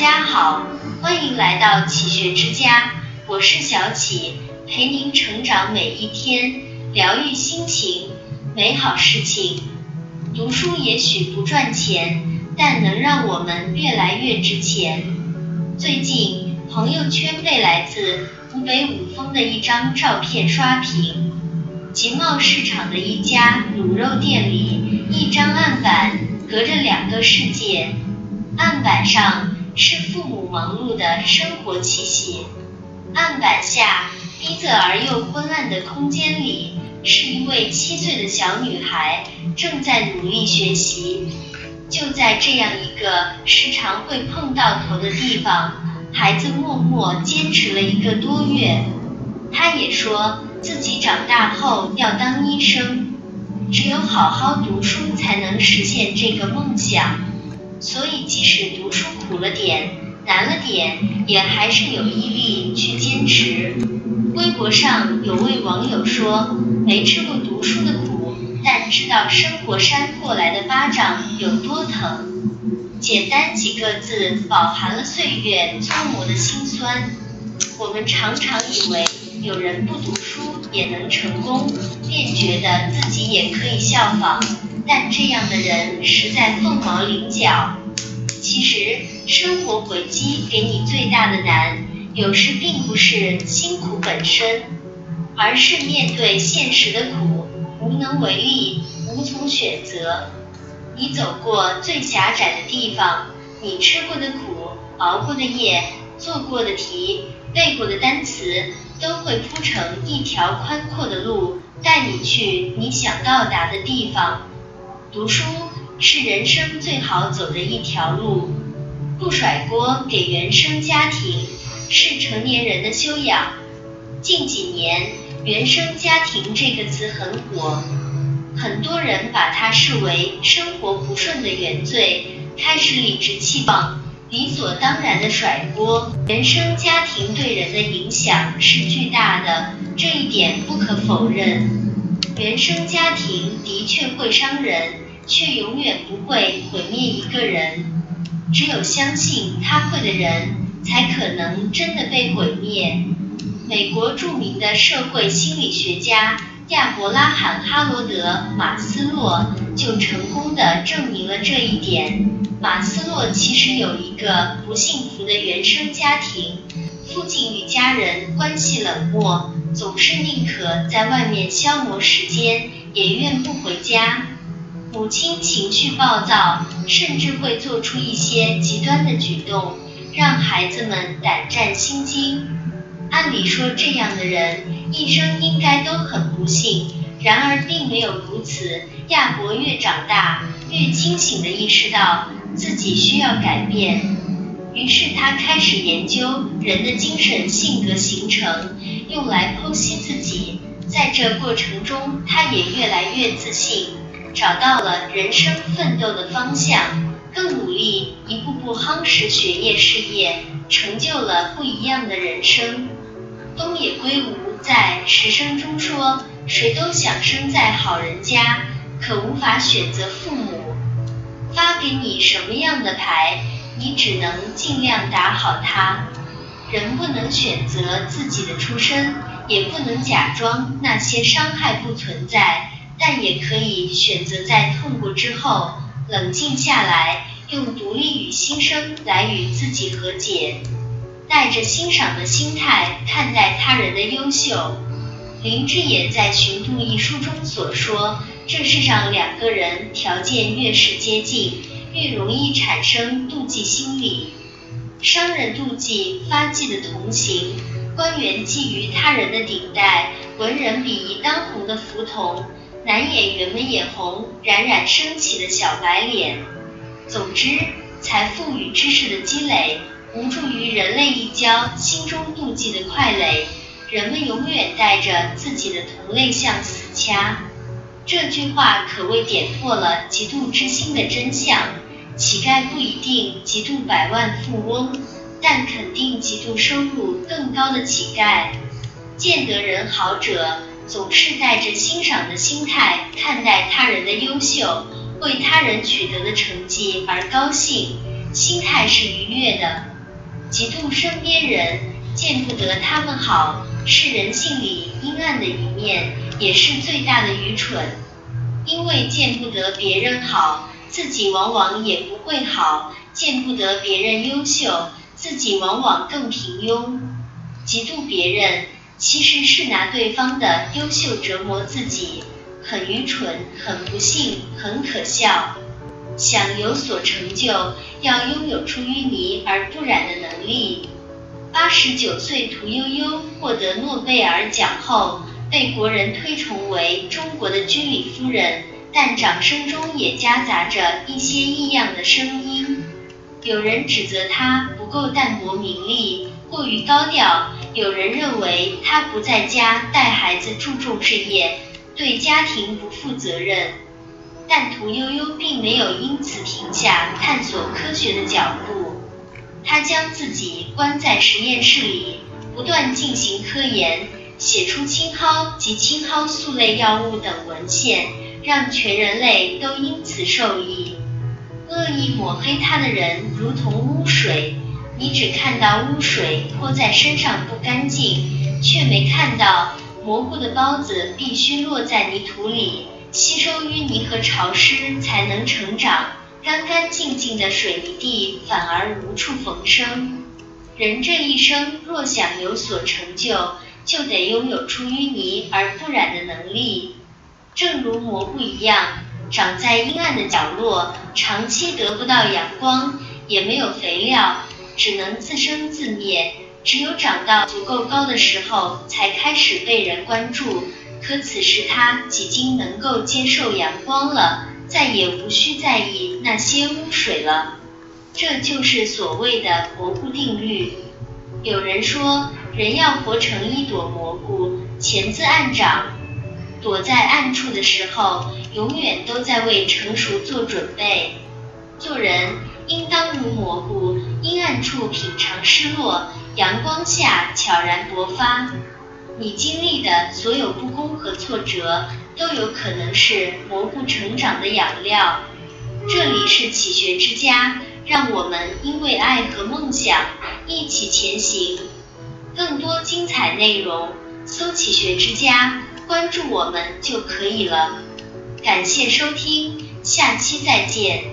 家好，欢迎来到启学之家，我是小启，陪您成长每一天，疗愈心情，美好事情。读书也许不赚钱，但能让我们越来越值钱。最近朋友圈被来自湖北五峰的一张照片刷屏，集贸市场的一家卤肉店里，一张案板隔着两个世界，案板上。是父母忙碌的生活气息。案板下，逼仄而又昏暗的空间里，是一位七岁的小女孩，正在努力学习。就在这样一个时常会碰到头的地方，孩子默默坚持了一个多月。他也说自己长大后要当医生，只有好好读书才能实现这个梦想。所以，即使读书苦了点、难了点，也还是有毅力去坚持。微博上有位网友说：“没吃过读书的苦，但知道生活扇过来的巴掌有多疼。”简单几个字，饱含了岁月搓磨的辛酸。我们常常以为有人不读书也能成功，便觉得自己也可以效仿。但这样的人实在凤毛麟角。其实，生活轨迹给你最大的难，有时并不是辛苦本身，而是面对现实的苦，无能为力，无从选择。你走过最狭窄的地方，你吃过的苦，熬过的夜，做过的题，背过的单词，都会铺成一条宽阔的路，带你去你想到达的地方。读书是人生最好走的一条路，不甩锅给原生家庭是成年人的修养。近几年，“原生家庭”这个词很火，很多人把它视为生活不顺的原罪，开始理直气壮、理所当然的甩锅。原生家庭对人的影响是巨大的，这一点不可否认。原生家庭的确会伤人，却永远不会毁灭一个人。只有相信他会的人，才可能真的被毁灭。美国著名的社会心理学家亚伯拉罕·哈罗德·马斯洛就成功的证明了这一点。马斯洛其实有一个不幸福的原生家庭，父亲与家人关系冷漠。总是宁可在外面消磨时间，也愿不回家。母亲情绪暴躁，甚至会做出一些极端的举动，让孩子们胆战心惊。按理说，这样的人一生应该都很不幸，然而并没有如此。亚伯越长大，越清醒地意识到自己需要改变。于是他开始研究人的精神性格形成，用来剖析自己。在这过程中，他也越来越自信，找到了人生奋斗的方向，更努力，一步步夯实学业事业，成就了不一样的人生。东野圭吾在《十生》中说：“谁都想生在好人家，可无法选择父母发给你什么样的牌。”你只能尽量打好它。人不能选择自己的出身，也不能假装那些伤害不存在，但也可以选择在痛过之后冷静下来，用独立与心声来与自己和解，带着欣赏的心态看待他人的优秀。林志也在《寻度》一书中所说：“这世上两个人条件越是接近。”越容易产生妒忌心理，商人妒忌发迹的同行，官员觊觎他人的顶戴，文人鄙夷当红的浮屠，男演员们眼红冉冉升起的小白脸。总之，财富与知识的积累，无助于人类一交心中妒忌的快垒。人们永远带着自己的同类向死掐。这句话可谓点破了嫉妒之心的真相。乞丐不一定嫉妒百万富翁，但肯定嫉妒收入更高的乞丐。见得人好者，总是带着欣赏的心态看待他人的优秀，为他人取得的成绩而高兴，心态是愉悦的。嫉妒身边人，见不得他们好，是人性里阴暗的一面，也是最大的愚蠢。因为见不得别人好，自己往往也不会好；见不得别人优秀，自己往往更平庸。嫉妒别人，其实是拿对方的优秀折磨自己，很愚蠢，很不幸，很可笑。想有所成就，要拥有出淤泥而不染的能力。八十九岁屠呦呦获得诺贝尔奖后，被国人推崇为中国的居里夫人，但掌声中也夹杂着一些异样的声音。有人指责她不够淡泊名利，过于高调；有人认为他不在家带孩子，注重事业，对家庭不负责任。但屠呦呦并没有因此停下探索科学的脚步，她将自己关在实验室里，不断进行科研，写出青蒿及青蒿素类药物等文献，让全人类都因此受益。恶意抹黑他的人如同污水，你只看到污水泼在身上不干净，却没看到蘑菇的孢子必须落在泥土里。吸收淤泥和潮湿才能成长，干干净净的水泥地反而无处逢生。人这一生若想有所成就，就得拥有出淤泥而不染的能力。正如蘑菇一样，长在阴暗的角落，长期得不到阳光，也没有肥料，只能自生自灭。只有长到足够高的时候，才开始被人关注。可此时他已经能够接受阳光了，再也无需在意那些污水了。这就是所谓的蘑菇定律。有人说，人要活成一朵蘑菇，潜自暗长。躲在暗处的时候，永远都在为成熟做准备。做人应当如蘑菇，阴暗处品尝失落，阳光下悄然勃发。你经历的所有不公和挫折，都有可能是蘑菇成长的养料。这里是启学之家，让我们因为爱和梦想一起前行。更多精彩内容，搜“启学之家”，关注我们就可以了。感谢收听，下期再见。